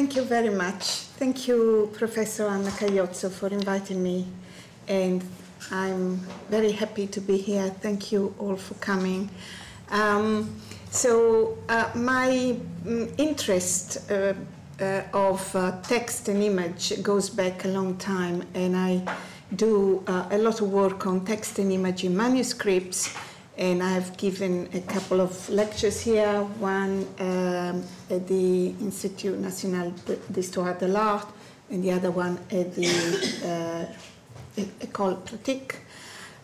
thank you very much. Thank you, Professor Anna Caiozzo, for inviting me. And I'm very happy to be here. Thank you all for coming. Um, so, uh, my mm, interest uh, uh, of uh, text and image goes back a long time, and I do uh, a lot of work on text and image in manuscripts. And I've given a couple of lectures here, one um, at the Institut National d'Histoire de l'Art, and the other one at the uh, École Pratique.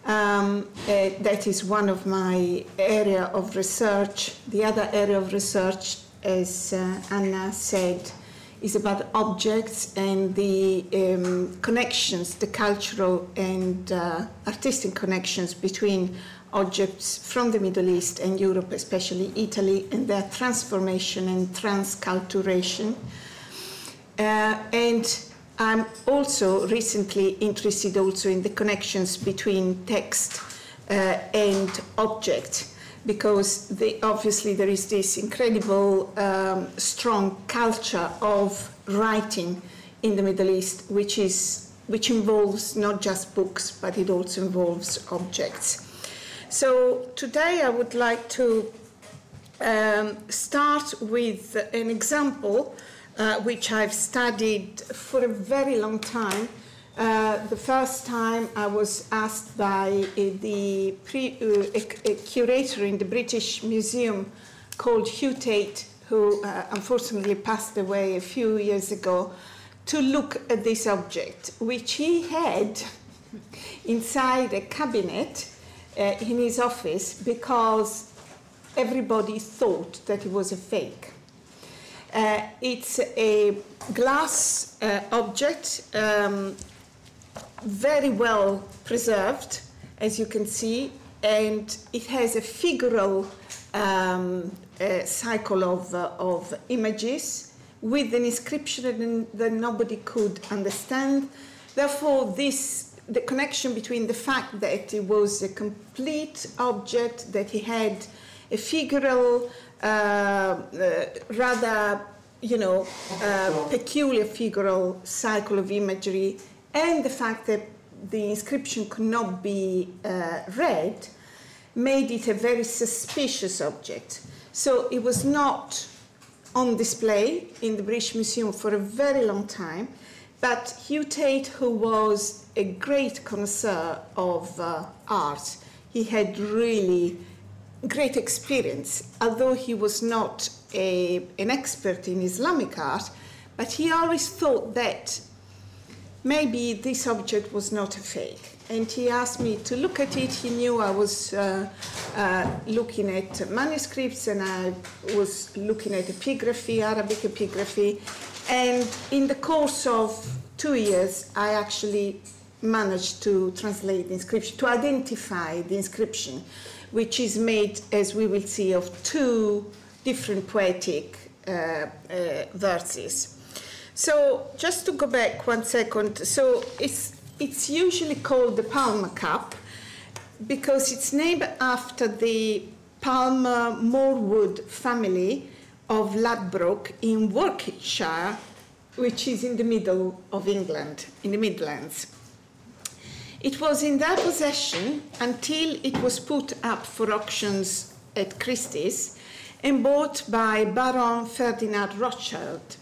Um, uh, that is one of my area of research. The other area of research, as uh, Anna said, is about objects and the um, connections, the cultural and uh, artistic connections between objects from the Middle East and Europe, especially Italy, and their transformation and transculturation. Uh, and I'm also recently interested also in the connections between text uh, and object because the, obviously there is this incredible um, strong culture of writing in the Middle East, which is which involves not just books, but it also involves objects. So today I would like to um, start with an example uh, which I've studied for a very long time. Uh, the first time I was asked by uh, the pre, uh, a, a, curator in the British Museum called Hugh Tait, who uh, unfortunately passed away a few years ago, to look at this object, which he had inside a cabinet uh, in his office because everybody thought that it was a fake. Uh, it's a glass uh, object, um, very well preserved, as you can see, and it has a figural um, uh, cycle of, uh, of images with an inscription that nobody could understand. Therefore, this the connection between the fact that it was a complete object, that he had a figural, uh, uh, rather, you know, uh, peculiar figural cycle of imagery, and the fact that the inscription could not be uh, read made it a very suspicious object. So it was not on display in the British Museum for a very long time. But Hugh Tait, who was a great connoisseur of uh, art, he had really great experience, although he was not a, an expert in Islamic art, but he always thought that maybe this object was not a fake. And he asked me to look at it. He knew I was uh, uh, looking at manuscripts and I was looking at epigraphy, Arabic epigraphy. And in the course of two years, I actually managed to translate the inscription, to identify the inscription which is made, as we will see, of two different poetic uh, uh, verses. So, just to go back one second, so it's, it's usually called the Palmer Cup because it's named after the Palmer Morwood family of Ladbroke in Warwickshire, which is in the middle of England, in the Midlands. It was in their possession until it was put up for auctions at Christie's and bought by Baron Ferdinand Rothschild,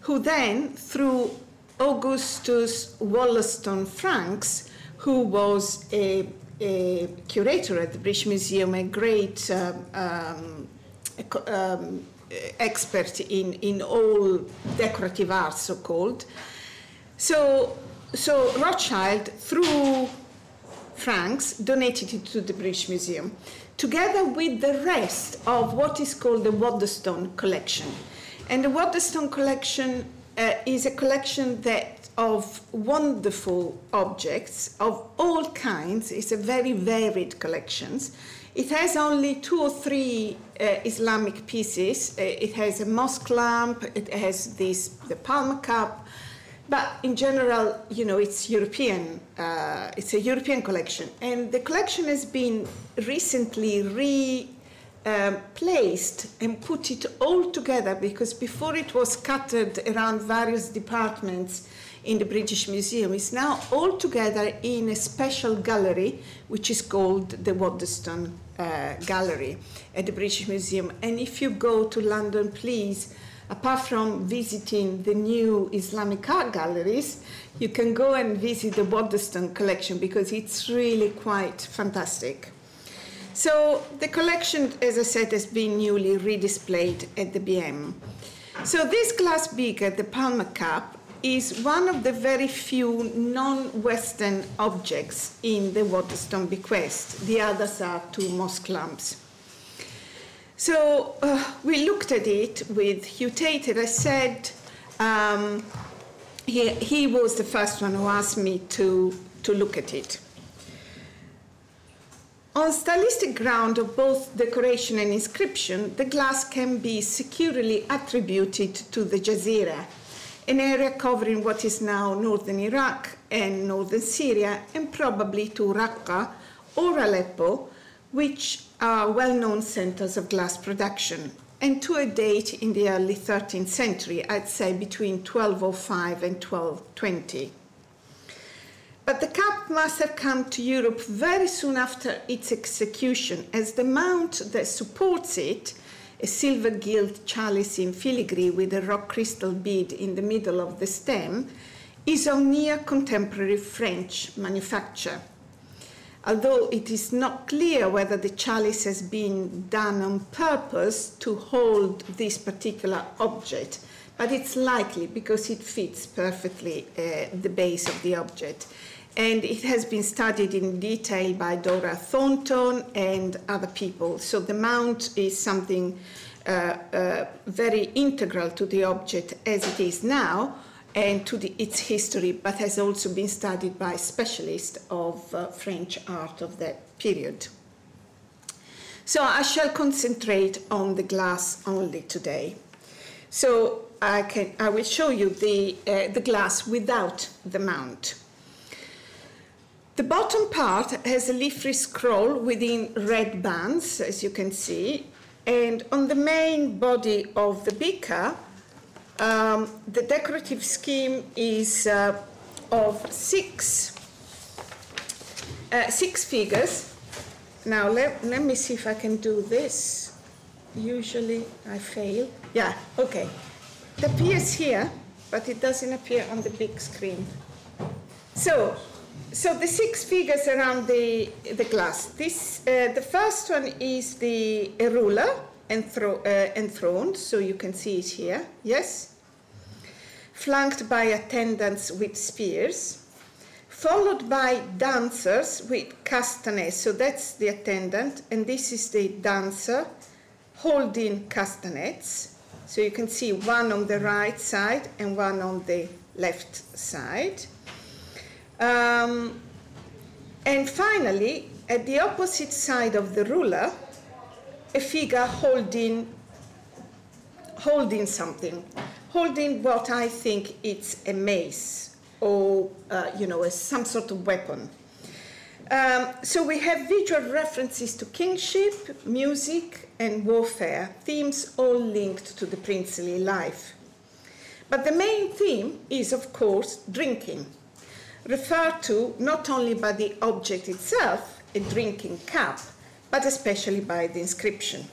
who then, through Augustus Wollaston Franks, who was a, a, curator at the British Museum, a great um, um, um, expert in, in all decorative art, so called. So so Rothschild, through Franks, donated it to the British Museum, together with the rest of what is called the Waddesdon collection. And the Waddesdon collection uh, is a collection that of wonderful objects of all kinds. It's a very varied collection. It has only two or three uh, Islamic pieces. Uh, it has a mosque lamp. It has this the Palmer cup. But in general, you know, it's European. Uh, it's a European collection, and the collection has been recently re um, and put it all together because before it was scattered around various departments in the British Museum, it's now all together in a special gallery which is called the Waddesdon uh, Gallery at the British Museum. And if you go to London, please, apart from visiting the new Islamic art galleries, you can go and visit the Waddesdon collection because it's really quite fantastic. So the collection, as I said, has been newly redisplayed at the BM. So this glass beaker, the Palmer Cup, is one of the very few non-Western objects in the Waddesdon bequest. The others are two mosque lamps. So uh, we looked at it with Hugh Tait, and I said, um, he, he was the first one who asked me to, to look at it. On stylistic ground of both decoration and inscription, the glass can be securely attributed to the Jazeera, an area covering what is now northern Iraq and northern Syria, and probably to Raqqa or Aleppo, which are well known centers of glass production, and to a date in the early 13th century, I'd say between 1205 and 1220. But the cup must have come to Europe very soon after its execution, as the mount that supports it, a silver gilt chalice in filigree with a rock crystal bead in the middle of the stem, is of near contemporary French manufacture. Although it is not clear whether the chalice has been done on purpose to hold this particular object, but it's likely because it fits perfectly uh, the base of the object and it has been studied in detail by Dora Thornton and other people. So the mount is something uh, uh, very integral to the object as it is now and to the, its history, but has also been studied by specialists of uh, French art of that period. So I shall concentrate on the glass only today. So I, can, I will show you the, uh, the glass without the mount. The bottom part has a leafy scroll within red bands, as you can see, and on the main body of the beaker, um, the decorative scheme is uh, of six, uh, six figures. Now, let, let me see if I can do this. Usually I fail. Yeah, okay. It appears here, but it doesn't appear on the big screen. So, so the six figures around the, the glass. This, uh, the first one is the ruler enthro- uh, enthroned, so you can see it here, yes? Flanked by attendants with spears, followed by dancers with castanets. So that's the attendant, and this is the dancer holding castanets. So you can see one on the right side and one on the left side. Um, and finally, at the opposite side of the ruler, a figure holding, holding something, holding what I think it's a mace or, uh, you know, some sort of weapon. Um, so we have visual references to kingship, music, and warfare, themes all linked to the princely life. But the main theme is, of course, drinking referred to not only by the object itself, a drinking cup, but especially by the inscription.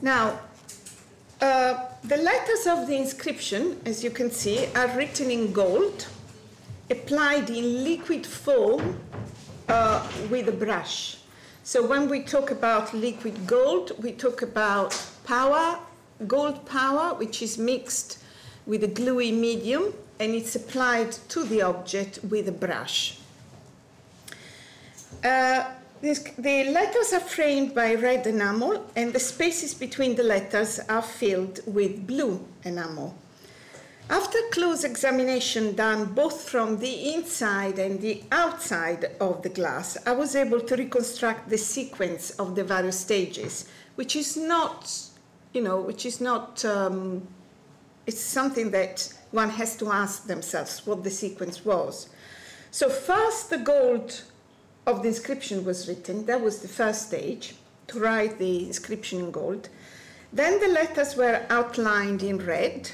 Now, uh, the letters of the inscription, as you can see, are written in gold, applied in liquid form uh, with a brush. So when we talk about liquid gold, we talk about power, gold power, which is mixed with a gluey medium and it's applied to the object with a brush. Uh, this, the letters are framed by red enamel, and the spaces between the letters are filled with blue enamel. After close examination done both from the inside and the outside of the glass, I was able to reconstruct the sequence of the various stages, which is not, you know, which is not, um, it's something that one has to ask themselves what the sequence was. So, first, the gold of the inscription was written, that was the first stage. to write the inscription in gold. Then the letters were outlined in red.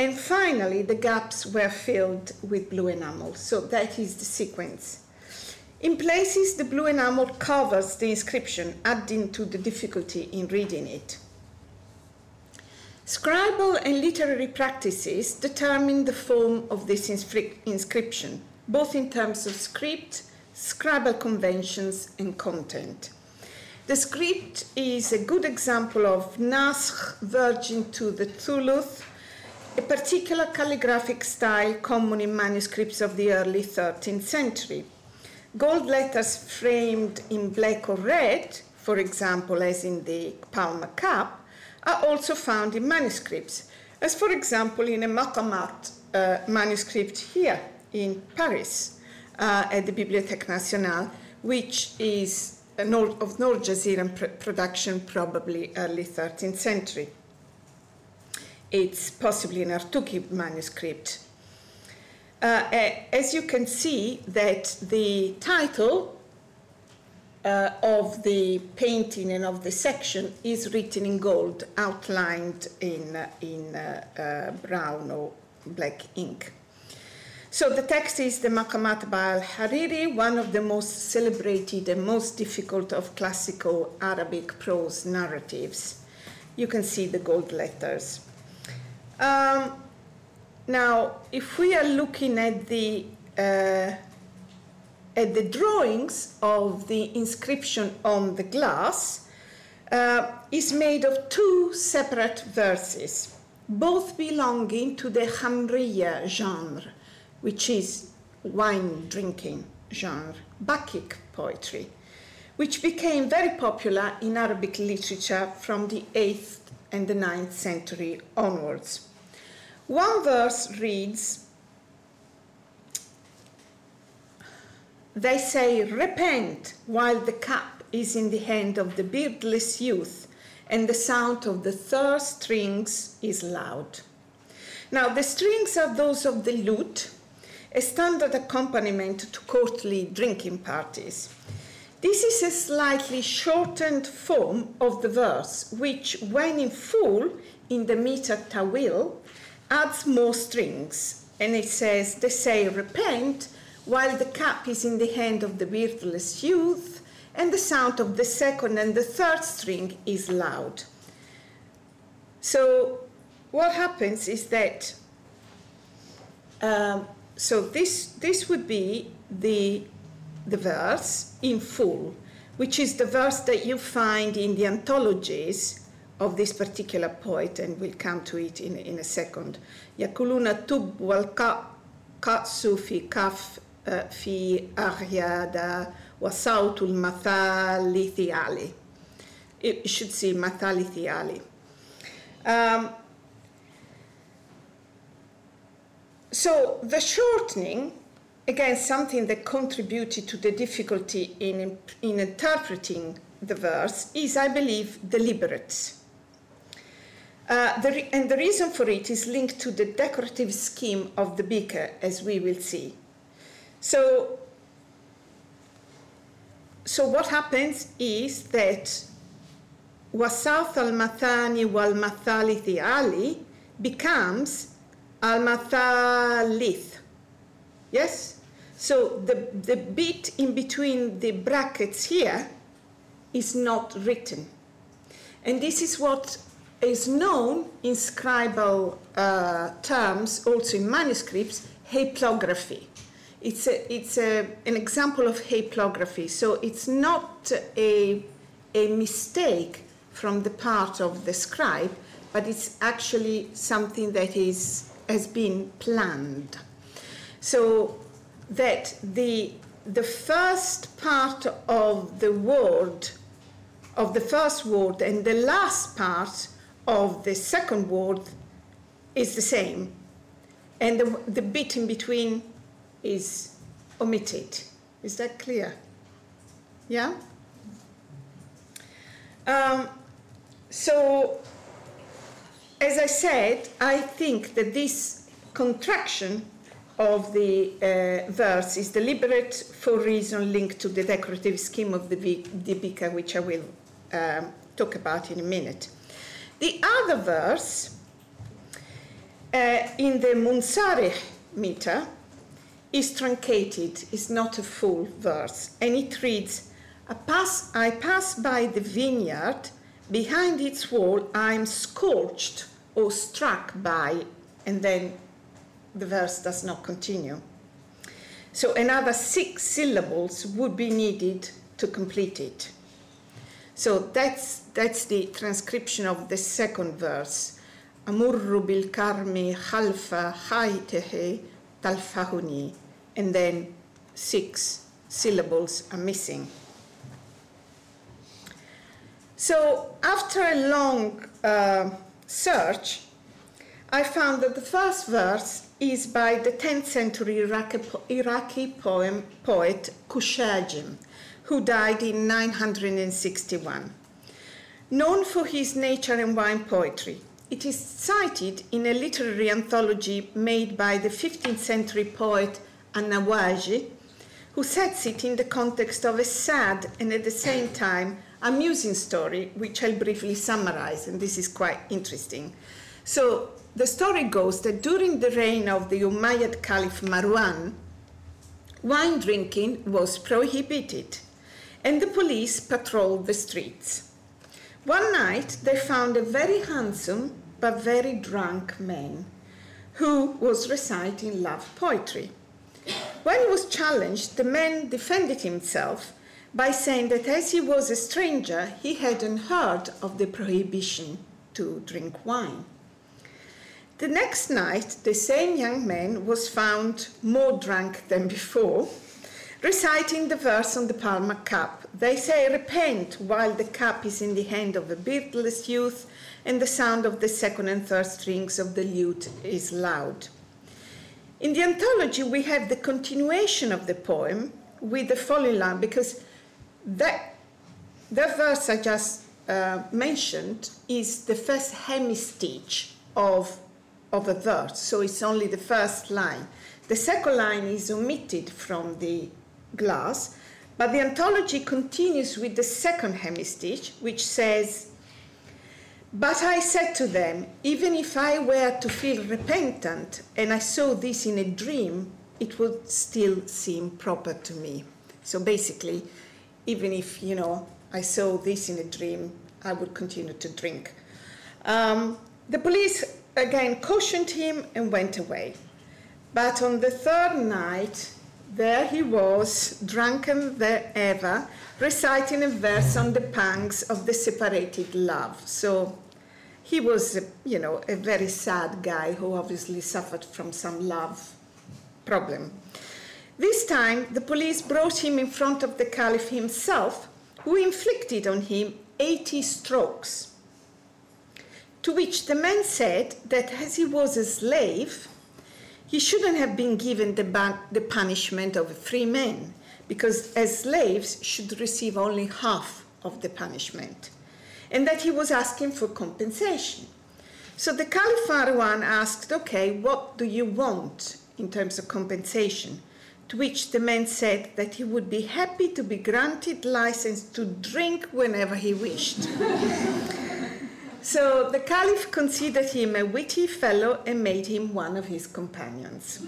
And finally, the gaps were filled with blue enamel. So that is the sequence. In places, the blue enamel covers the inscription, adding to the difficulty in reading it. Scribal and literary practices determine the form of this inscription, both in terms of script, scribal conventions, and content. The script is a good example of Naskh verging to the thuluth, a particular calligraphic style common in manuscripts of the early 13th century. Gold letters framed in black or red, for example, as in the Palmer Cup, are also found in manuscripts, as for example in a Maqamat uh, manuscript here in Paris uh, at the Bibliothèque Nationale, which is of North Jazeeran pr- production, probably early 13th century. It's possibly an Artuqi manuscript. Uh, as you can see, that the title uh, of the painting and of the section is written in gold, outlined in, in uh, uh, brown or black ink. So the text is the Maqamat by al-Hariri, one of the most celebrated and most difficult of classical Arabic prose narratives. You can see the gold letters. Um, now, if we are looking at the uh, at the drawings of the inscription on the glass, uh, is made of two separate verses, both belonging to the Khamriya genre which is wine drinking genre, Bacchic poetry, which became very popular in Arabic literature from the 8th and the 9th century onwards. One verse reads, They say, Repent, while the cup is in the hand of the beardless youth, and the sound of the third strings is loud. Now, the strings are those of the lute, a standard accompaniment to courtly drinking parties. This is a slightly shortened form of the verse, which, when in full in the meter tawil, adds more strings. And it says, They say, Repent, while the cup is in the hand of the beardless youth, and the sound of the second and the third string is loud. So, what happens is that um, so this this would be the the verse in full, which is the verse that you find in the anthologies of this particular poet, and we'll come to it in, in a second. Yakuluna tub wal katsufi kaf في أغياد وصوت المثالث علي. It should say مثالث علي. Um, So the shortening, again, something that contributed to the difficulty in, in interpreting the verse, is, I believe, deliberate. Uh, the re- and the reason for it is linked to the decorative scheme of the beaker, as we will see. So, so what happens is that wasaf al-mathani wal-mathalithi ali becomes al-mathalith. Yes? So the, the bit in between the brackets here is not written. And this is what is known in scribal uh, terms, also in manuscripts, haplography. It's, a, it's a, an example of haplography. So it's not a, a mistake from the part of the scribe, but it's actually something that is has been planned. So that the, the first part of the word, of the first word, and the last part of the second word is the same. And the, the bit in between is omitted. Is that clear? Yeah? Um, so as I said, I think that this contraction of the uh, verse is deliberate for reason linked to the decorative scheme of the, the Bika, which I will um, talk about in a minute. The other verse uh, in the Munsarih meter is truncated, is not a full verse, and it reads, I pass, I pass by the vineyard, behind its wall I'm scorched or struck by, and then the verse does not continue. So another six syllables would be needed to complete it. So that's, that's the transcription of the second verse. أمر بالكرم خلف خيته talfahuni, and then six syllables are missing. So after a long uh, search, I found that the first verse is by the 10th century Iraqi, poem, poet Kushajim, who died in 961. Known for his nature and wine poetry, it is cited in a literary anthology made by the 15th century poet An-Nawaji, who sets it in the context of a sad and at the same time amusing story, which I'll briefly summarize, and this is quite interesting. So, the story goes that during the reign of the Umayyad Caliph Marwan, wine drinking was prohibited, and the police patrolled the streets. One night, they found a very handsome but very drunk man who was reciting love poetry. When he was challenged, the man defended himself by saying that as he was a stranger, he hadn't heard of the prohibition to drink wine. The next night, the same young man was found more drunk than before, reciting the verse on the Palmer cup. They say, Repent, while the cup is in the hand of a beardless youth, and the sound of the second and third strings of the lute is loud. In the anthology, we have the continuation of the poem with the following line, because that, that verse I just uh, mentioned is the first hemistich of, of a verse, so it's only the first line. The second line is omitted from the glass, but the anthology continues with the second hemistich, which says, but I said to them, even if I were to feel repentant and I saw this in a dream, it would still seem proper to me. So basically, even if, you know, I saw this in a dream, I would continue to drink. Um, the police again cautioned him and went away. But on the third night, there he was, drunken than ever, reciting a verse on the pangs of the separated love. So he was, you know, a very sad guy who obviously suffered from some love problem. This time, the police brought him in front of the Caliph himself, who inflicted on him 80 strokes. To which the man said that as he was a slave, he shouldn't have been given the, ban- the punishment of free man, because as slaves should receive only half of the punishment, and that he was asking for compensation. So the Caliph Marwan asked, Okay, what do you want in terms of compensation? To which the man said that he would be happy to be granted license to drink whenever he wished. So the Caliph considered him a witty fellow and made him one of his companions.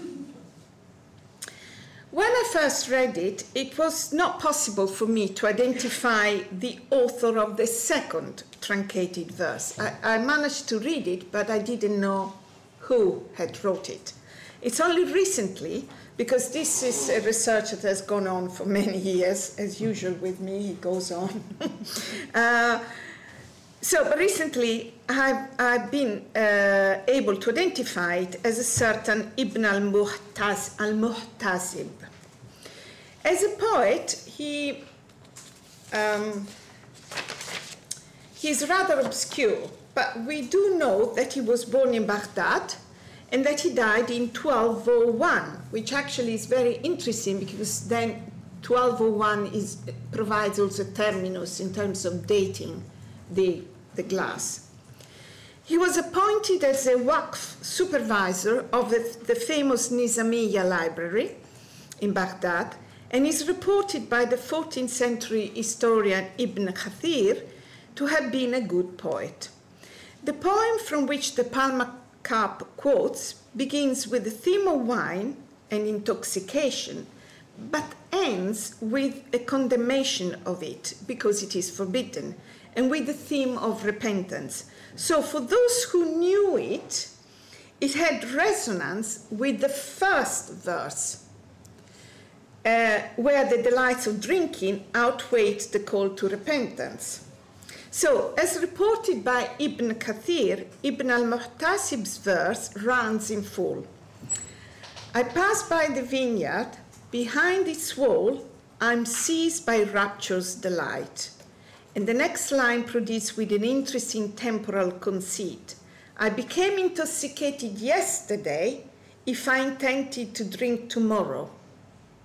When I first read it, it was not possible for me to identify the author of the second truncated verse. I, I managed to read it, but I didn't know who had wrote it. It's only recently, because this is a research that has gone on for many years, as usual with me, it goes on. uh, so, recently I've, I've been uh, able to identify it as a certain Ibn al-Muhtasib. As a poet, he, um, he is rather obscure, but we do know that he was born in Baghdad and that he died in 1201, which actually is very interesting because then 1201 is, provides also terminus in terms of dating the the glass. He was appointed as a Waqf supervisor of the, the famous Nizamiya library in Baghdad and is reported by the 14th century historian Ibn Kathir to have been a good poet. The poem from which the Palmer Cup quotes begins with the theme of wine and intoxication, but ends with a condemnation of it because it is forbidden, and with the theme of repentance. So, for those who knew it, it had resonance with the first verse, uh, where the delights of drinking outweighed the call to repentance. So, as reported by Ibn Kathir, Ibn al Muhtasib's verse runs in full. I pass by the vineyard, behind its wall, I'm seized by rapture's delight. And the next line produced with an interesting temporal conceit. I became intoxicated yesterday if I intended to drink tomorrow.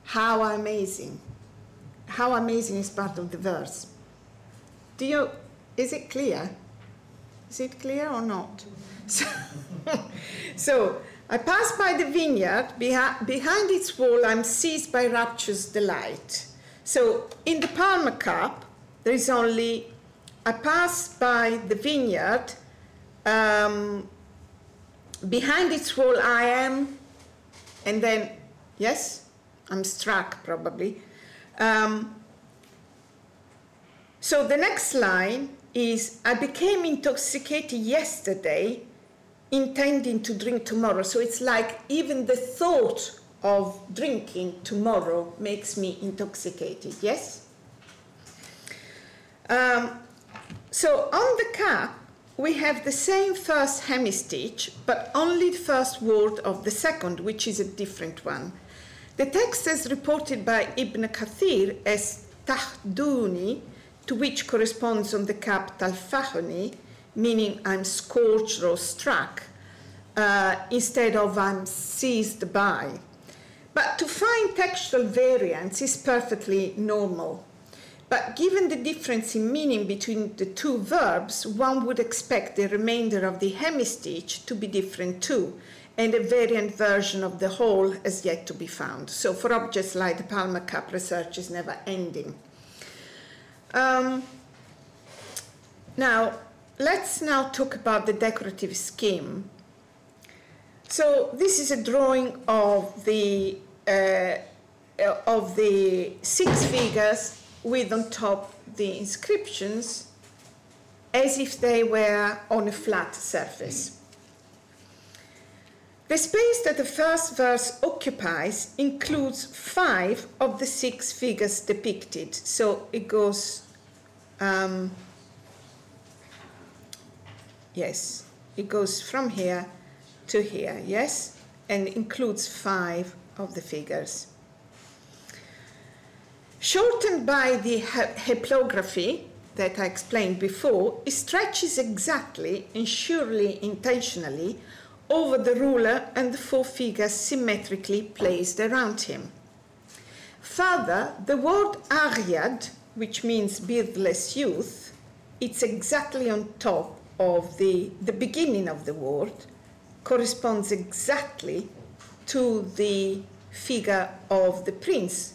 How amazing! How amazing is part of the verse. Do you is it clear? Is it clear or not? So, so I pass by the vineyard. Behind, its wall, I'm seized by rapture's delight. So in the Palmer Cup, there is only I pass by the vineyard. Um, behind its wall, I am, and then, yes, I'm struck probably. Um, so the next line is I became intoxicated yesterday, intending to drink tomorrow. So it's like even the thought of drinking tomorrow makes me intoxicated, yes? Um, so on the cap, we have the same first hemistich, but only the first word of the second, which is a different one. The text is reported by Ibn Kathir as tahduni, to which corresponds on the cap talfahoni, meaning I'm scorched or struck, uh, instead of I'm seized by. But to find textual variance is perfectly normal. But given the difference in meaning between the two verbs, one would expect the remainder of the hemistich to be different too, and a variant version of the whole has yet to be found. So for objects like the Palmer Cup, research is never ending. Um, now, let's now talk about the decorative scheme. So this is a drawing of the uh, of the six figures with on top the inscriptions as if they were on a flat surface. The space that the first verse occupies includes five of the six figures depicted. So it goes, um, yes, it goes from here to here, yes, and includes five of the figures. Shortened by the haplography that I explained before, it stretches exactly and surely intentionally over the ruler and the four figures symmetrically placed around him. Further, the word Ariad, which means beardless youth, it's exactly on top of the, the beginning of the word, corresponds exactly to the figure of the prince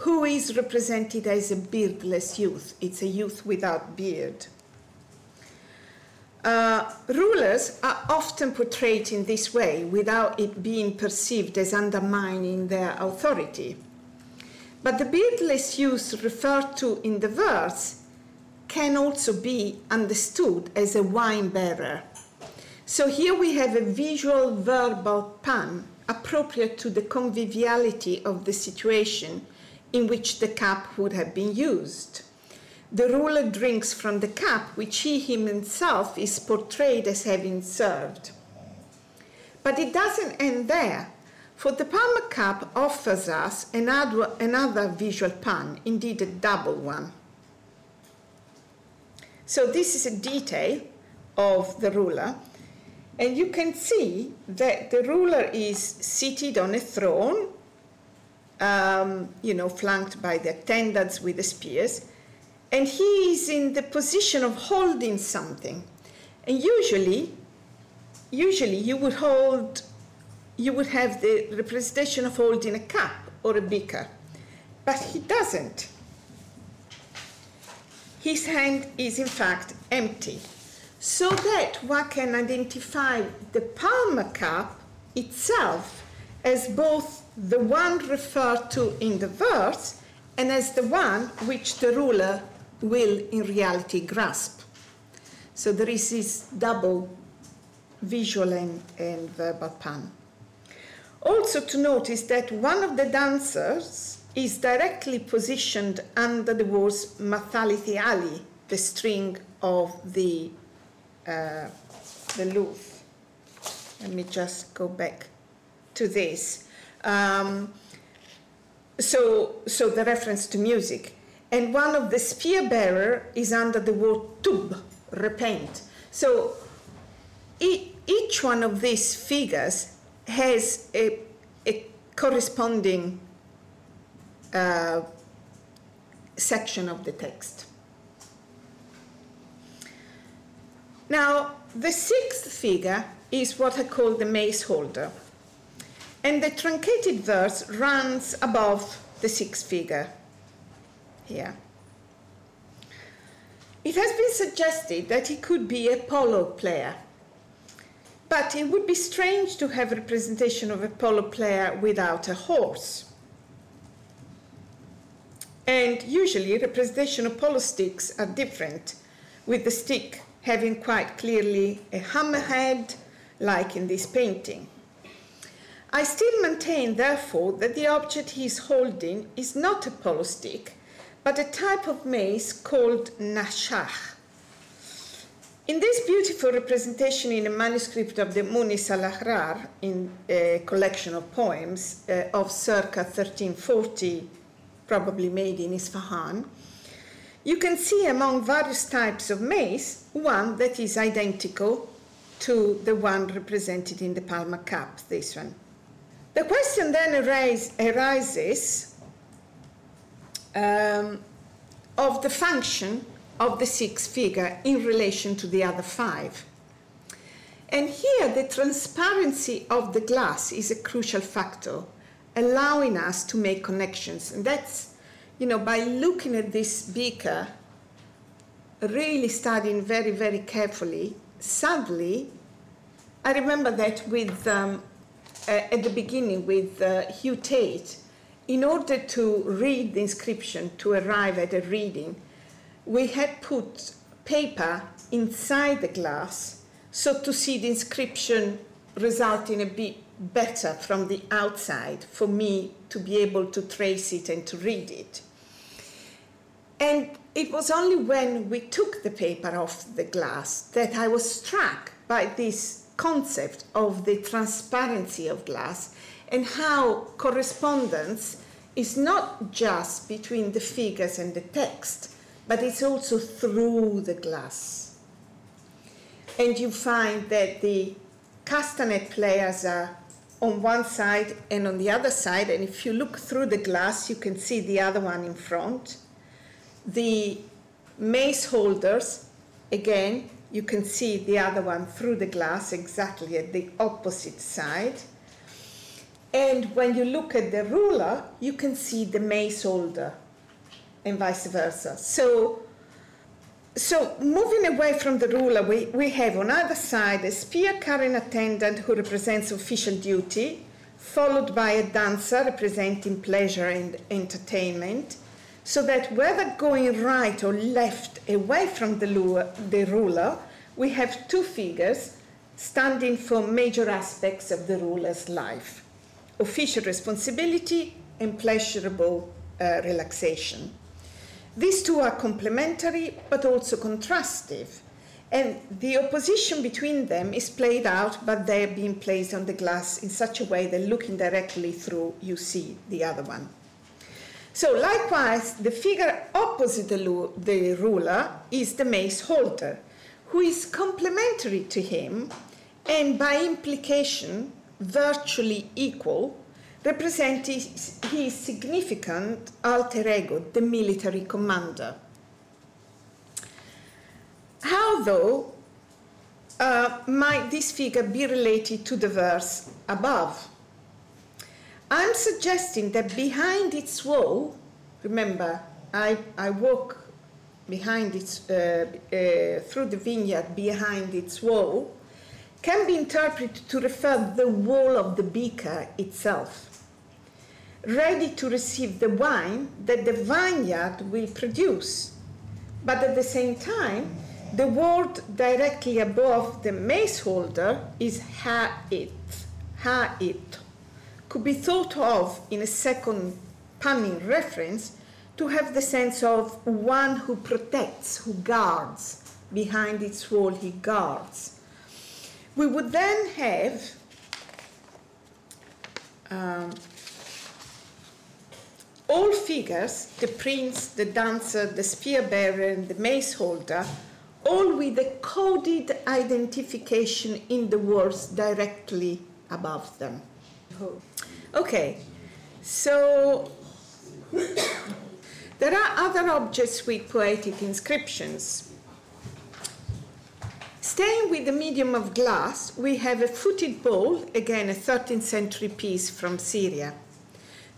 who is represented as a beardless youth. It's a youth without beard. Uh, rulers are often portrayed in this way without it being perceived as undermining their authority. But the beardless youth referred to in the verse can also be understood as a wine bearer. So here we have a visual verbal pun appropriate to the conviviality of the situation in which the cup would have been used. The ruler drinks from the cup which he himself is portrayed as having served. But it doesn't end there, for the Palmer cup offers us another, another visual pun, indeed a double one. So this is a detail of the ruler, and you can see that the ruler is seated on a throne um, you know, flanked by the attendants with the spears. And he is in the position of holding something. And usually, usually you would hold, you would have the representation of holding a cup or a beaker. But he doesn't. his hand is in fact empty, so that one can identify the Palmer cup itself as both the one referred to in the verse and as the one which the ruler will in reality grasp. So there is this double visual and, and verbal pun. Also to notice that one of the dancers is directly positioned under the words Mathalithi Ali, the string of the, uh, the lute. Let me just go back to this. Um, so, so the reference to music. And one of the spear bearer is under the word tub, repent. So each one of these figures has a, a corresponding uh, section of the text. Now, the sixth figure is what I call the mace holder. And the truncated verse runs above the sixth figure here. It has been suggested that he could be a polo player, but it would be strange to have a representation of a polo player without a horse. And usually, representation of polo sticks are different, with the stick having quite clearly a hammerhead, like in this painting. I still maintain, therefore, that the object he is holding is not a polo stick, but a type of mace called nashach. In this beautiful representation in a manuscript of the Munis al Ahrar, in a collection of poems uh, of circa 1340, probably made in Isfahan, you can see among various types of mace one that is identical to the one represented in the Palmer cup, this one. The question then arise, arises um, of the function of the sixth figure in relation to the other five. And here, the transparency of the glass is a crucial factor, allowing us to make connections. And that's, you know, by looking at this beaker, really studying very, very carefully, sadly, I remember that with um, at the beginning with uh, Hugh Tait, in order to read the inscription, to arrive at a reading, we had put paper inside the glass so to see the inscription resulting a bit better from the outside for me to be able to trace it and to read it. And it was only when we took the paper off the glass that I was struck by this concept of the transparency of glass and how correspondence is not just between the figures and the text, but it's also through the glass. And you find that the castanet players are on one side and on the other side, and if you look through the glass, you can see the other one in front. The mace holders, again, you can see the other one through the glass exactly at the opposite side. And when you look at the ruler, you can see the mace holder and vice versa. So, so moving away from the ruler, we, we have on either side a spear carrying attendant who represents official duty, followed by a dancer representing pleasure and entertainment, so that whether going right or left away from the, lure, the ruler, we have two figures standing for major aspects of the ruler's life official responsibility and pleasurable uh, relaxation. These two are complementary but also contrastive, and the opposition between them is played out by their being placed on the glass in such a way that looking directly through, you see the other one. So, likewise, the figure opposite the, the ruler is the mace holder, who is complementary to him and by implication virtually equal representing his significant alter ego, the military commander. How, though, uh, might this figure be related to the verse above? I'm suggesting that behind its wall, remember, I, I walk behind its, uh, uh, through the vineyard behind its wall can be interpreted to refer the wall of the beaker itself, ready to receive the wine that the vineyard will produce. But at the same time, the word directly above the mace holder is ha'it, ha'it, could be thought of in a second punning reference to have the sense of one who protects, who guards. Behind its wall, he guards. We would then have um, all figures the prince, the dancer, the spear bearer, and the mace holder all with a coded identification in the words directly above them. Okay, so there are other objects with poetic inscriptions. Staying with the medium of glass, we have a footed bowl, again a 13th century piece from Syria.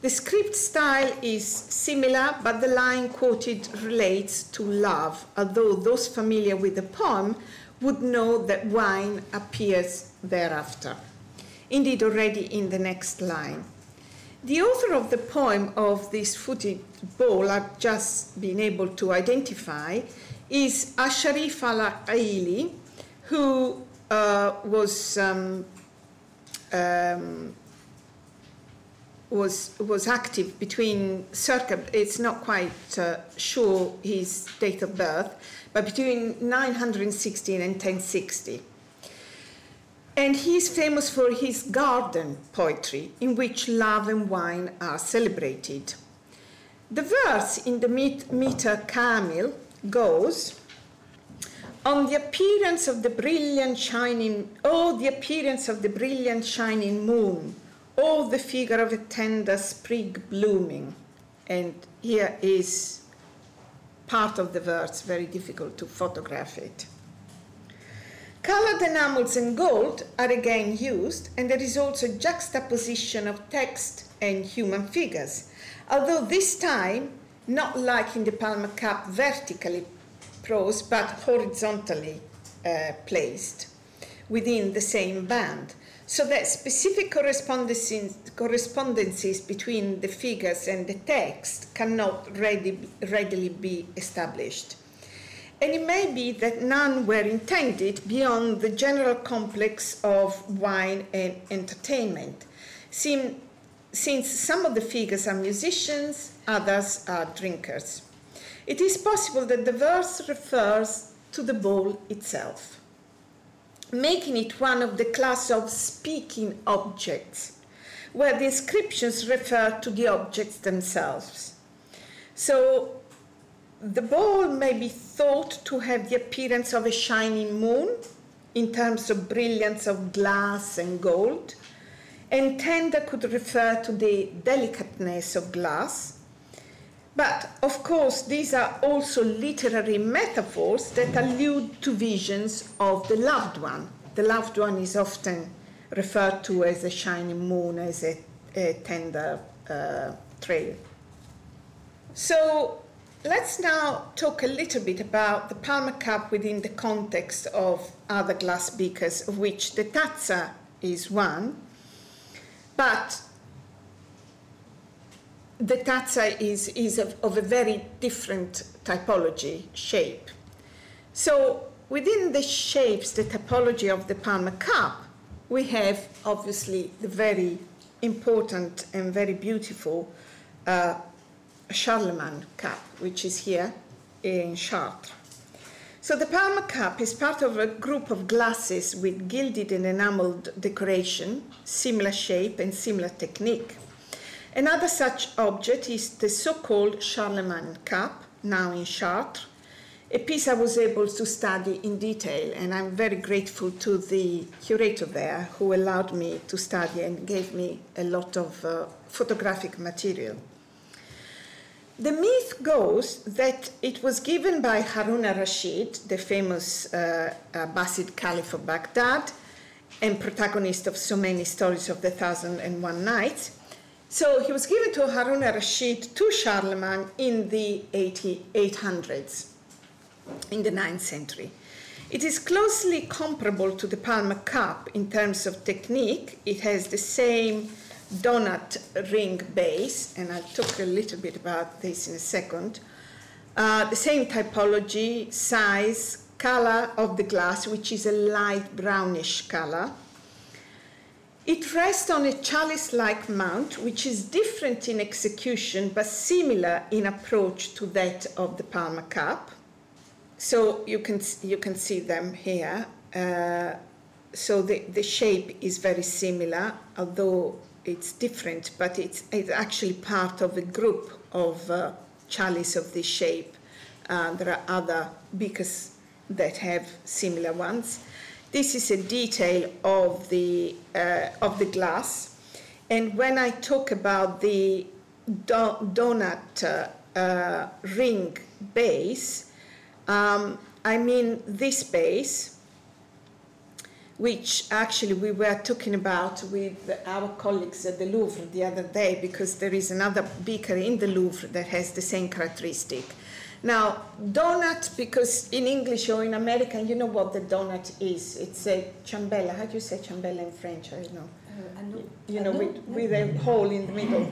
The script style is similar, but the line quoted relates to love, although those familiar with the poem would know that wine appears thereafter. Indeed, already in the next line. The author of the poem of this footed ball I've just been able to identify is Asharif al Aili, who uh, was um, um, was was active between circa it's not quite uh, sure his date of birth but between 916 and 1060 and he's famous for his garden poetry in which love and wine are celebrated the verse in the meter Kamil goes on the appearance of the brilliant shining oh the appearance of the brilliant shining moon or the figure of a tender sprig blooming. And here is part of the verse, very difficult to photograph it. Colored enamels and gold are again used, and there is also juxtaposition of text and human figures, although this time not like in the Palmer Cup vertically prose, but horizontally uh, placed within the same band so that specific correspondences, correspondences between the figures and the text cannot ready, readily be established. And it may be that none were intended beyond the general complex of wine and entertainment, since some of the figures are musicians, others are drinkers. It is possible that the verse refers to the bowl itself making it one of the class of speaking objects, where the inscriptions refer to the objects themselves. So the ball may be thought to have the appearance of a shining moon in terms of brilliance of glass and gold, and tender could refer to the delicateness of glass but of course, these are also literary metaphors that allude to visions of the loved one. The loved one is often referred to as a shining moon, as a, a tender uh, trail. So let's now talk a little bit about the Palmer Cup within the context of other glass beakers, of which the Tazza is one. But the Tazza is, is of, of, a very different typology, shape. So within the shapes, the typology of the Palmer Cup, we have obviously the very important and very beautiful uh, Charlemagne cup, which is here in Chartres. So the Palmer cup is part of a group of glasses with gilded and enameled decoration, similar shape and similar technique. Another such object is the so-called Charlemagne cup, now in Chartres, a piece I was able to study in detail, and I'm very grateful to the curator there who allowed me to study and gave me a lot of uh, photographic material. The myth goes that it was given by Harun al-Rashid, the famous uh, Abbasid Caliph of Baghdad, and protagonist of so many stories of the Thousand and One Nights, so he was given to Harun al-Rashid to Charlemagne in the 800s. in the 9th century. It is closely comparable to the Palmer cup in terms of technique. It has the same donut ring base, and I'll talk a little bit about this in a second. Uh, the same typology, size, color of the glass, which is a light brownish color. It rests on a chalice-like mount, which is different in execution but similar in approach to that of the Palmer cup. So you can, you can see them here. Uh, so the, the shape is very similar, although it's different, but it's, it's actually part of a group of uh, chalice of this shape. Uh, there are other beakers that have similar ones. This is a detail of the, uh, of the glass. And when I talk about the do donut uh, uh, ring base, um, I mean this base, which actually we were talking about with our colleagues at the Louvre the other day, because there is another beaker in the Louvre that has the same characteristic. Now, donut, because in English or in American, you know what the donut is. It's a ciambella. How do you say ciambella in French? I don't know. Uh, you know, with, with a hole in the middle.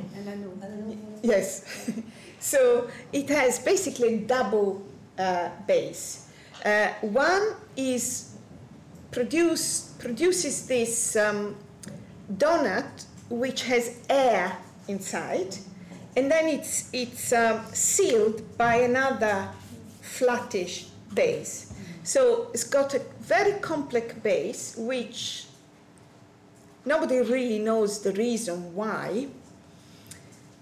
Yes. so it has basically a double uh, base. Uh, one is produce, produces this um, donut which has air inside, and then it's, it's um, sealed by another flattish base. So it's got a very complex base, which nobody really knows the reason why.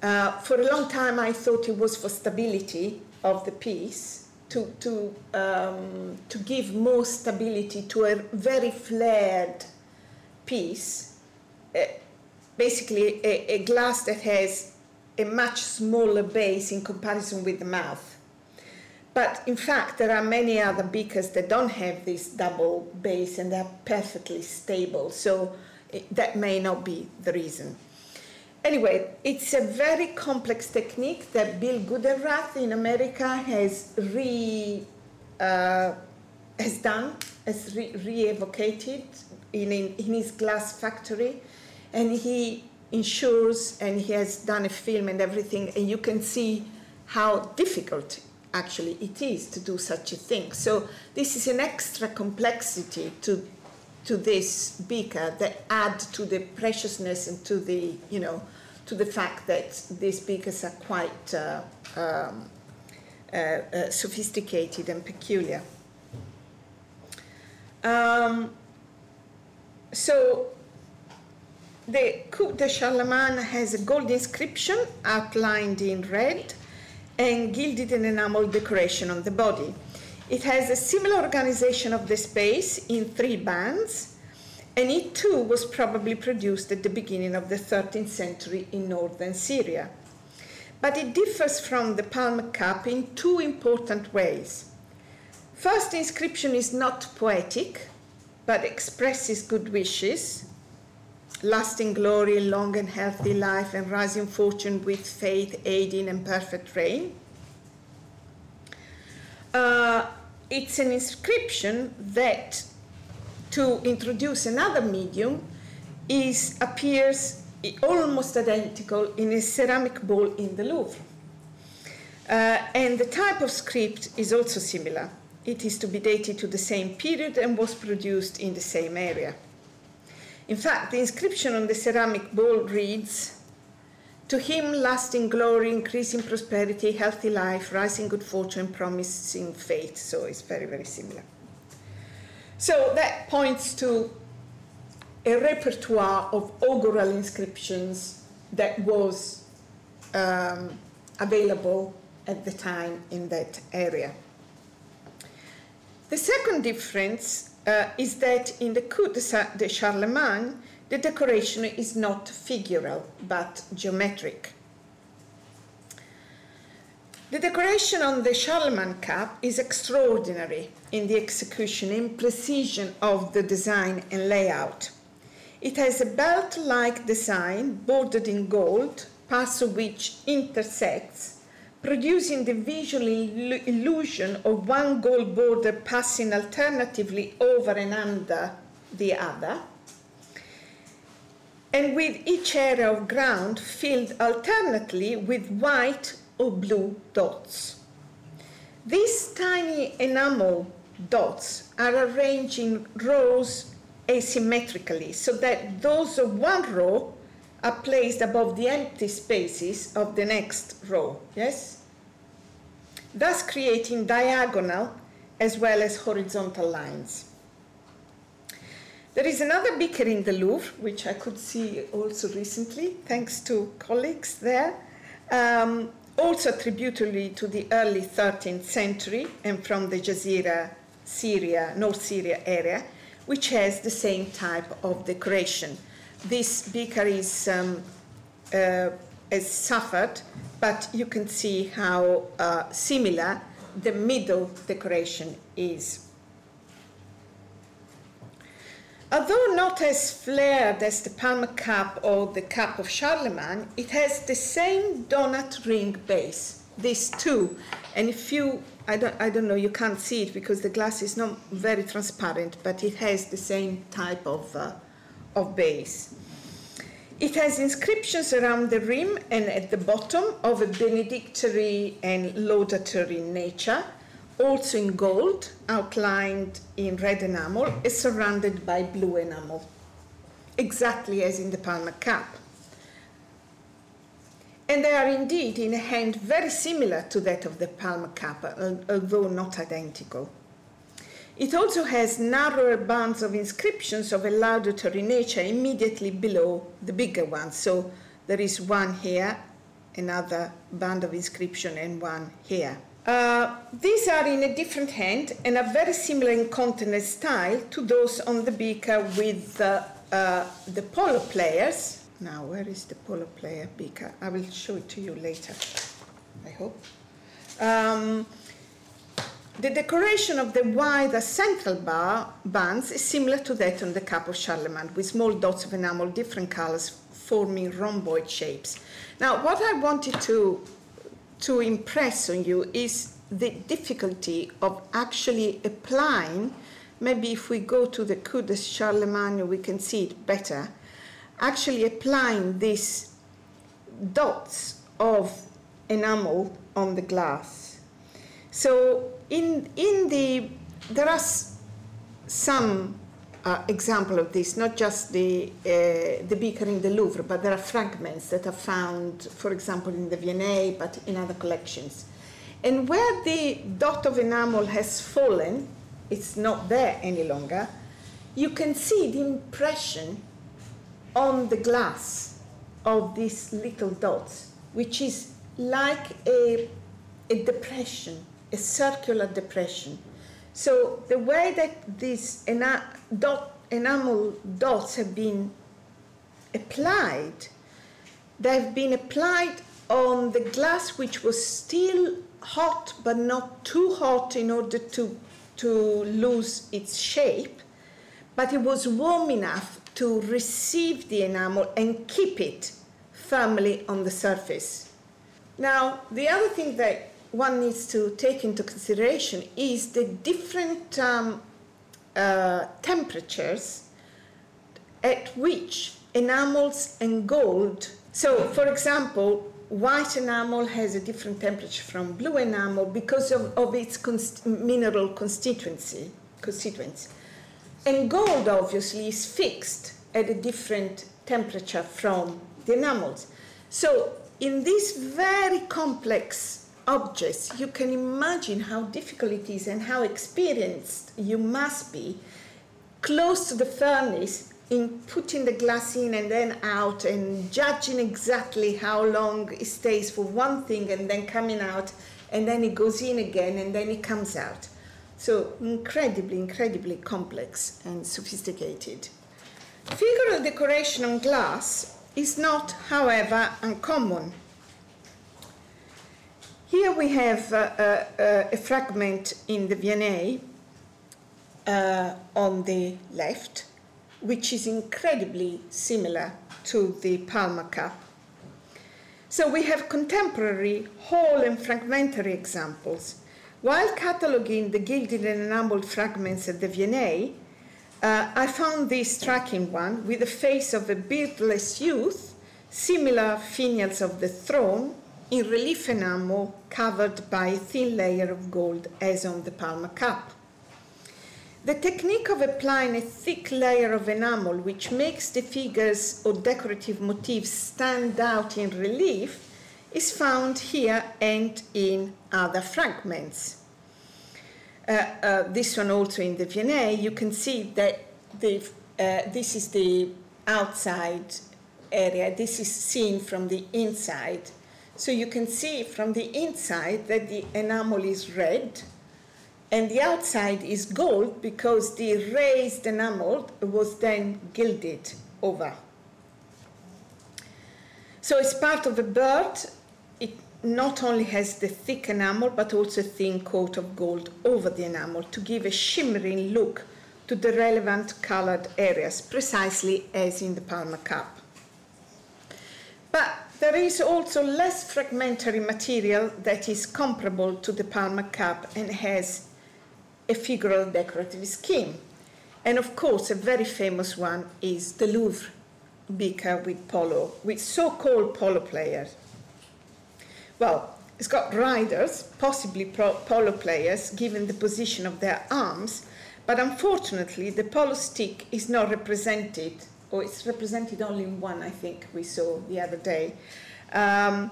Uh, for a long time, I thought it was for stability of the piece, to, to, um, to give more stability to a very flared piece. Uh, basically, a, a glass that has a much smaller base in comparison with the mouth. But in fact, there are many other beakers that don't have this double base and they're perfectly stable. So it, that may not be the reason. Anyway, it's a very complex technique that Bill Gudenrath in America has re uh, has done, has re, re-evocated in, in, in his glass factory, and he ensures and he has done a film and everything, and you can see how difficult actually it is to do such a thing. So this is an extra complexity to to this beaker that add to the preciousness and to the you know to the fact that these beakers are quite uh, um, uh, uh, sophisticated and peculiar. Um, so the Coupe de Charlemagne has a gold inscription outlined in red and gilded and enamel decoration on the body. It has a similar organization of the space in three bands, and it too was probably produced at the beginning of the 13th century in northern Syria. But it differs from the palm Cup in two important ways. First, the inscription is not poetic, but expresses good wishes, lasting glory, long and healthy life, and rising fortune with faith, aiding, and perfect reign. Uh, it's an inscription that, to introduce another medium, is appears almost identical in a ceramic bowl in the Louvre. Uh, and the type of script is also similar. It is to be dated to the same period and was produced in the same area. In fact, the inscription on the ceramic bowl reads To him, lasting glory, increasing prosperity, healthy life, rising good fortune, promising fate. So it's very, very similar. So that points to a repertoire of augural inscriptions that was um, available at the time in that area. The second difference uh, is that in the Coup de Charlemagne, the decoration is not figural but geometric. The decoration on the Charlemagne cup is extraordinary in the execution and precision of the design and layout. It has a belt like design bordered in gold, parts of which intersects, producing the visual illusion of one gold border passing alternatively over and under the other, and with each area of ground filled alternately with white or blue dots. These tiny enamel dots are arranged in rows asymmetrically so that those of one row are placed above the empty spaces of the next row, yes? Thus creating diagonal as well as horizontal lines. There is another beaker in the Louvre, which I could see also recently, thanks to colleagues there, um, also tributary to the early 13th century and from the Jazeera, Syria, North Syria area, which has the same type of decoration. This beaker is um, uh, suffered, but you can see how uh, similar the middle decoration is. Although not as flared as the Palmer cup or the cup of Charlemagne, it has the same donut ring base, these two. And if you, I don't, I don't know, you can't see it because the glass is not very transparent, but it has the same type of, uh, of base. It has inscriptions around the rim and at the bottom of a benedictory and laudatory nature also in gold, outlined in red enamel, is surrounded by blue enamel, exactly as in the Palmer Cup. And they are indeed in a hand very similar to that of the Palmer Cup, although not identical. It also has narrower bands of inscriptions of a laudatory nature immediately below the bigger one. So there is one here, another band of inscription, and one here. Uh, these are in a different hand and are very similar in content and style to those on the beaker with uh, the polo players. Now, where is the polo player beaker? I will show it to you later, I hope. Um, the decoration of the wider central bar bands is similar to that on the cup of Charlemagne, with small dots of enamel, different colors, forming rhomboid shapes. Now, what I wanted to to impress on you is the difficulty of actually applying. Maybe if we go to the Coup de Charlemagne, we can see it better. Actually, applying these dots of enamel on the glass. So, in, in the, there are some uh, example of this, not just the, uh, the beaker in the Louvre, but there are fragments that are found, for example, in the V&A, but in other collections. And where the dot of enamel has fallen, it's not there any longer, you can see the impression on the glass of these little dots, which is like a, a depression, a circular depression. So the way that these ena- dot, enamel dots have been applied, they've been applied on the glass which was still hot but not too hot in order to, to lose its shape, but it was warm enough to receive the enamel and keep it firmly on the surface. Now, the other thing that one needs to take into consideration is the different um, uh, temperatures at which enamels and gold. So, for example, white enamel has a different temperature from blue enamel because of, of its const- mineral constituency, constituents. And gold, obviously, is fixed at a different temperature from the enamels. So, in this very complex objects, you can imagine how difficult it is and how experienced you must be close to the furnace in putting the glass in and then out and judging exactly how long it stays for one thing and then coming out and then it goes in again and then it comes out. So incredibly, incredibly complex and sophisticated. Figural decoration on glass is not, however, uncommon. Here we have uh, uh, a fragment in the V&A uh, on the left, which is incredibly similar to the Palmer cup. So we have contemporary, whole, and fragmentary examples. While cataloging the gilded and enameled fragments at the V&A, uh, I found this striking one with the face of a beardless youth, similar finials of the throne, in relief enamel covered by a thin layer of gold as on the Palmer cup. The technique of applying a thick layer of enamel which makes the figures or decorative motifs stand out in relief is found here and in other fragments. Uh, uh, this one also in the V&A, you can see that uh, this is the outside area, this is seen from the inside. So you can see from the inside that the enamel is red, and the outside is gold because the raised enamel was then gilded over. So as part of a bird, it not only has the thick enamel but also a thin coat of gold over the enamel to give a shimmering look to the relevant colored areas, precisely as in the Palmer cup. But there is also less fragmentary material that is comparable to the Palmer cup and has a figural decorative scheme. And of course, a very famous one is the Louvre beaker with polo, with so-called polo players. Well, it's got riders, possibly polo players, given the position of their arms, but unfortunately, the polo stick is not represented, or it's represented only in one, I think we saw the other day. Um,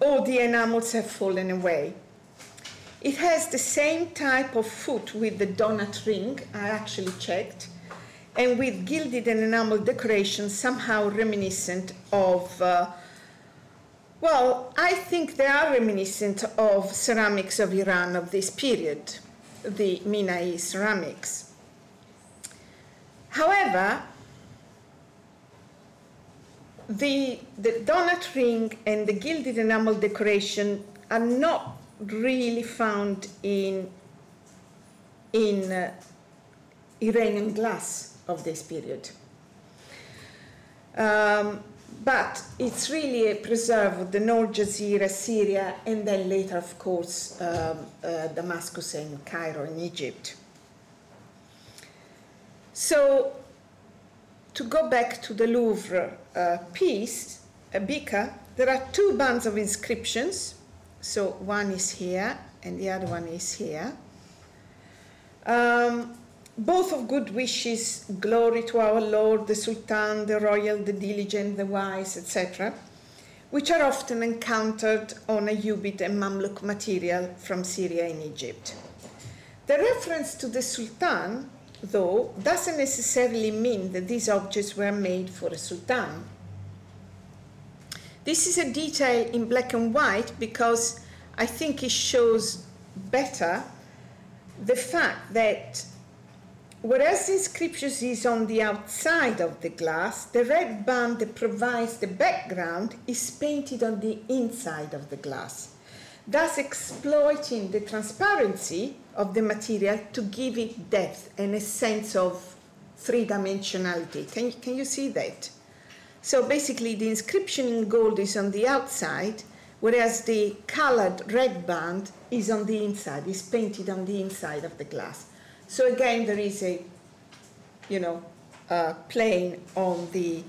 all the enamels have fallen away. It has the same type of foot with the donut ring, I actually checked, and with gilded and enamel decoration somehow reminiscent of, uh, well, I think they are reminiscent of ceramics of Iran of this period, the Minai ceramics. However, the, the donut ring and the gilded enamel decoration are not really found in, in uh, Iranian glass of this period. Um, but it's really a preserve of the North Jazeera, Syria, and then later, of course, um, uh, Damascus and Cairo in Egypt. So, to go back to the Louvre uh, piece, a beaker, there are two bands of inscriptions so one is here and the other one is here. Um, both of good wishes, glory to our Lord, the Sultan, the royal, the diligent, the wise, etc., which are often encountered on Ayyubid and Mamluk material from Syria and Egypt. The reference to the Sultan, though, doesn't necessarily mean that these objects were made for a Sultan. This is a detail in black and white because I think it shows better the fact that whereas the inscription is on the outside of the glass, the red band that provides the background is painted on the inside of the glass, thus exploiting the transparency of the material to give it depth and a sense of three dimensionality. Can can you see that? So basically, the inscription in gold is on the outside, whereas the colored red band is on the inside, is painted on the inside of the glass. So again, there is a, you know, uh, playing on the,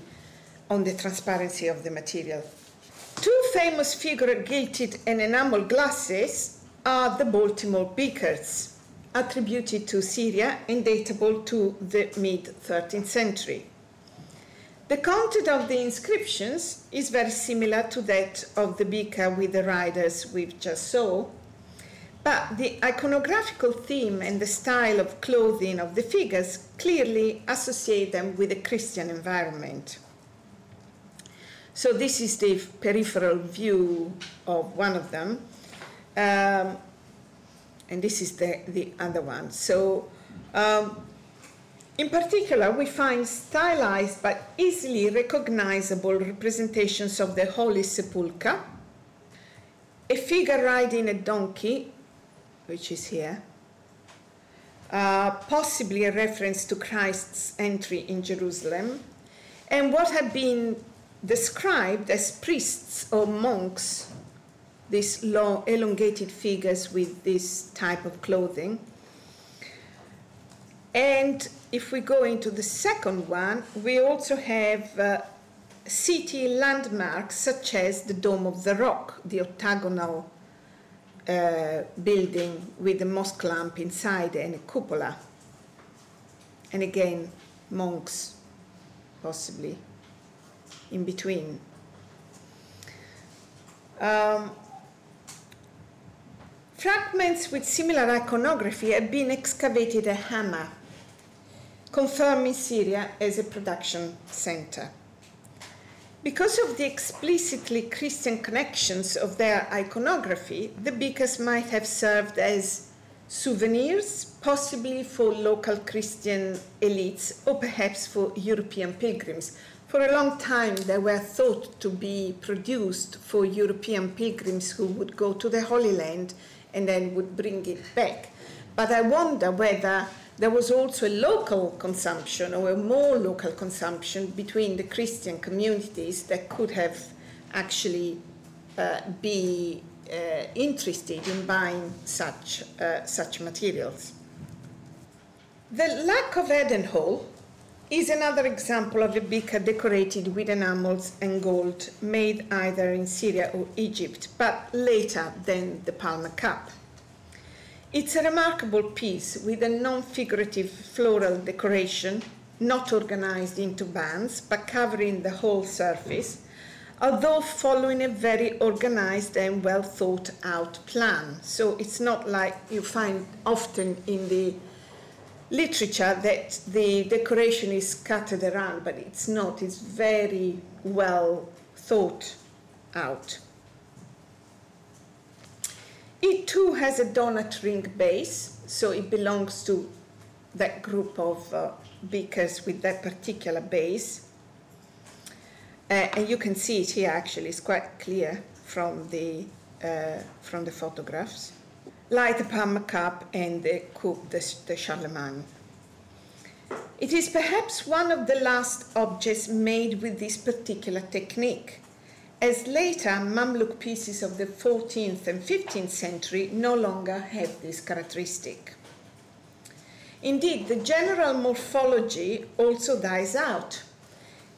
on the transparency of the material. Two famous figure gilded and enamel glasses are the Baltimore beakers, attributed to Syria and datable to the mid 13th century. The content of the inscriptions is very similar to that of the beaker with the riders we've just saw, but the iconographical theme and the style of clothing of the figures clearly associate them with a Christian environment. So this is the peripheral view of one of them, um, and this is the, the other one. So um, in particular, we find stylized but easily recognizable representations of the Holy Sepulchre, a figure riding a donkey, which is here, uh, possibly a reference to Christ's entry in Jerusalem, and what had been described as priests or monks, these long, elongated figures with this type of clothing. And if we go into the second one, we also have uh, city landmarks such as the Dome of the Rock, the octagonal uh, building with a mosque lamp inside and a cupola. And again, monks, possibly, in between. Um, fragments with similar iconography have been excavated at Hama, confirming Syria as a production center. Because of the explicitly Christian connections of their iconography, the beakers might have served as souvenirs, possibly for local Christian elites or perhaps for European pilgrims. For a long time, they were thought to be produced for European pilgrims who would go to the Holy Land and then would bring it back. But I wonder whether there was also a local consumption or a more local consumption between the Christian communities that could have actually uh, be uh, interested in buying such, uh, such materials. The Luck of Edenhall is another example of a beaker decorated with enamels and gold made either in Syria or Egypt, but later than the Palmer Cup. It's a remarkable piece with a non figurative floral decoration, not organized into bands, but covering the whole surface, although following a very organized and well thought out plan. So it's not like you find often in the literature that the decoration is scattered around, but it's not. It's very well thought out. It too has a donut ring base, so it belongs to that group of uh, beakers with that particular base. Uh, and you can see it here actually, it's quite clear from the, uh, from the photographs. Like the Palmer Cup and the Coupe de, Charlemagne. It is perhaps one of the last objects made with this particular technique as later Mamluk pieces of the 14th and 15th century no longer have this characteristic. Indeed, the general morphology also dies out,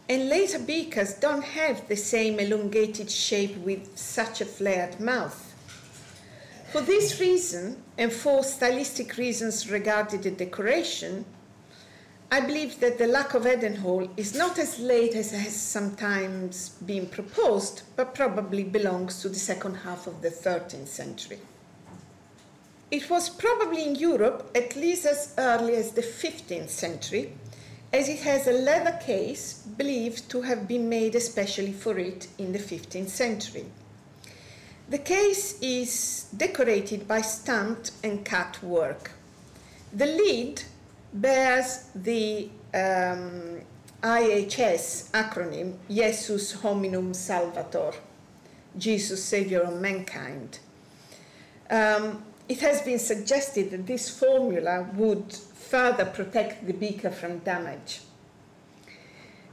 and later beakers don't have the same elongated shape with such a flared mouth. For this reason, and for stylistic reasons regarding the decoration, I believe that the Luck of Edenhall is not as late as has sometimes been proposed, but probably belongs to the second half of the 13th century. It was probably in Europe at least as early as the 15th century, as it has a leather case believed to have been made especially for it in the 15th century. The case is decorated by stamped and cut work. The lid bears the um, IHS acronym, Jesus Hominum Salvator, Jesus, Savior of Mankind. Um, it has been suggested that this formula would further protect the beaker from damage.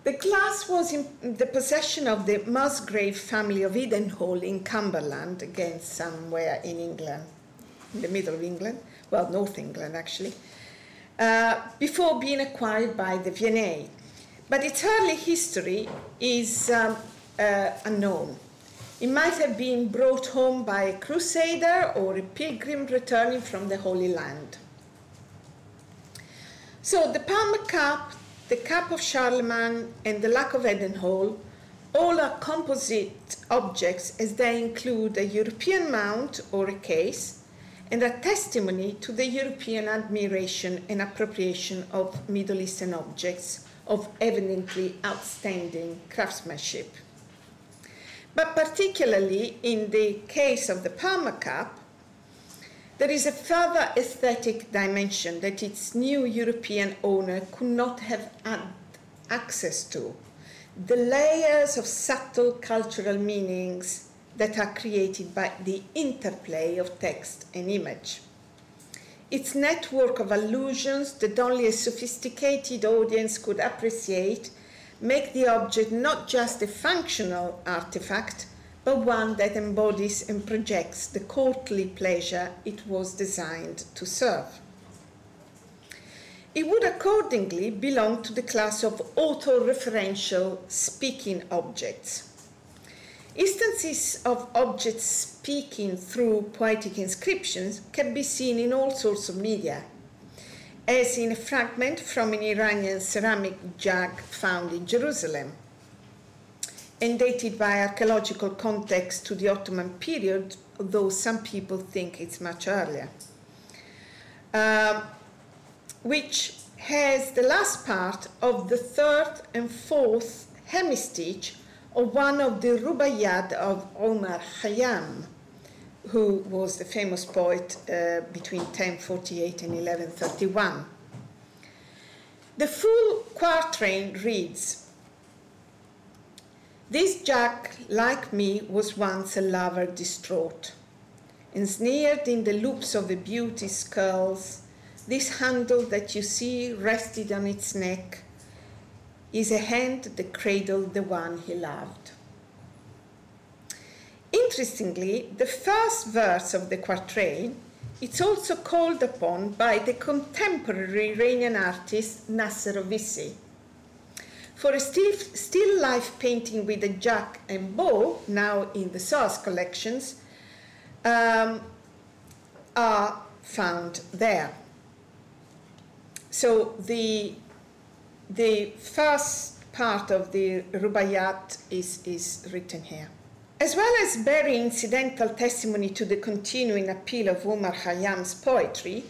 The glass was in the possession of the Musgrave family of Edenhall in Cumberland, again somewhere in England, in the middle of England, well, North England actually. Uh, before being acquired by the V&A. But its early history is um, uh, unknown. It might have been brought home by a crusader or a pilgrim returning from the Holy Land. So the Palmer Cup, the Cup of Charlemagne, and the Luck of Edenhall all are composite objects as they include a European mount or a case, and a testimony to the European admiration and appropriation of Middle Eastern objects of evidently outstanding craftsmanship. But particularly in the case of the Palmer Cup, there is a further aesthetic dimension that its new European owner could not have had access to. The layers of subtle cultural meanings that are created by the interplay of text and image. Its network of allusions that only a sophisticated audience could appreciate make the object not just a functional artifact, but one that embodies and projects the courtly pleasure it was designed to serve. It would accordingly belong to the class of autoreferential speaking objects. Instances of objects speaking through poetic inscriptions can be seen in all sorts of media, as in a fragment from an Iranian ceramic jug found in Jerusalem and dated by archaeological context to the Ottoman period, though some people think it's much earlier, uh, which has the last part of the third and fourth hemistich of one of the Rubaiyat of Omar Khayyam, who was the famous poet uh, between 1048 and 1131. The full quatrain reads This Jack, like me, was once a lover distraught, ensnared in the loops of a beauty's curls. This handle that you see rested on its neck is a hand that cradled the one he loved. Interestingly, the first verse of the quatrain it's also called upon by the contemporary Iranian artist Nasser Ovissi. For a still, still life painting with a jack and bow, now in the SARS collections, um, are found there. So the, the first part of the Rubaiyat is, is written here. As well as bearing incidental testimony to the continuing appeal of Omar Khayyam's poetry,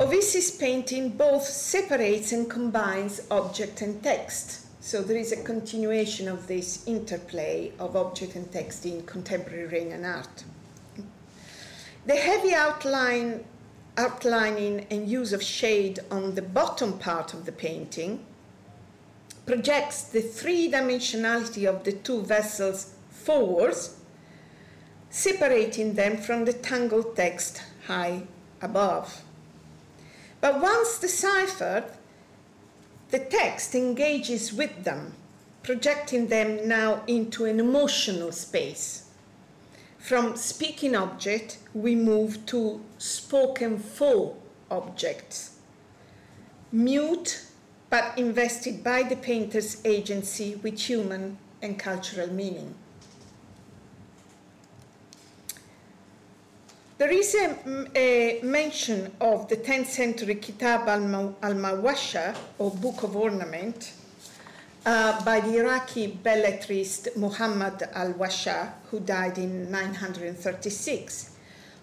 Ovissi's painting both separates and combines object and text. So there is a continuation of this interplay of object and text in contemporary Iranian art. The heavy outline, outlining and use of shade on the bottom part of the painting projects the three dimensionality of the two vessels forwards, separating them from the tangled text high above. But once deciphered, the text engages with them, projecting them now into an emotional space. From speaking object, we move to spoken for objects, mute but invested by the painter's agency with human and cultural meaning. There is a, a, mention of the 10th century Kitab al-Muwashsha, or Book of Ornament, uh, by the Iraqi belletrist Muhammad al-Washa, who died in 936,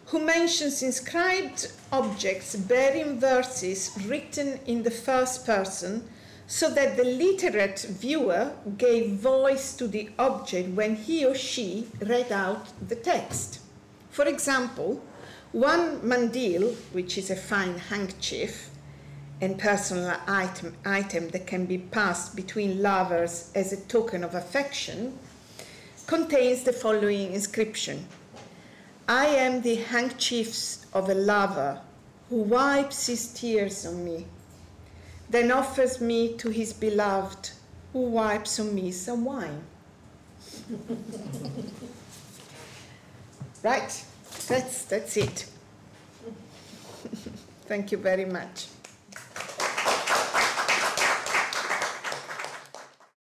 who mentions inscribed objects bearing verses written in the first person so that the literate viewer gave voice to the object when he or she read out the text. For example, one mandil, which is a fine handkerchief and personal item, item that can be passed between lovers as a token of affection, contains the following inscription I am the handkerchief of a lover who wipes his tears on me, then offers me to his beloved who wipes on me some wine. Right, that's, that's it. Thank you very much.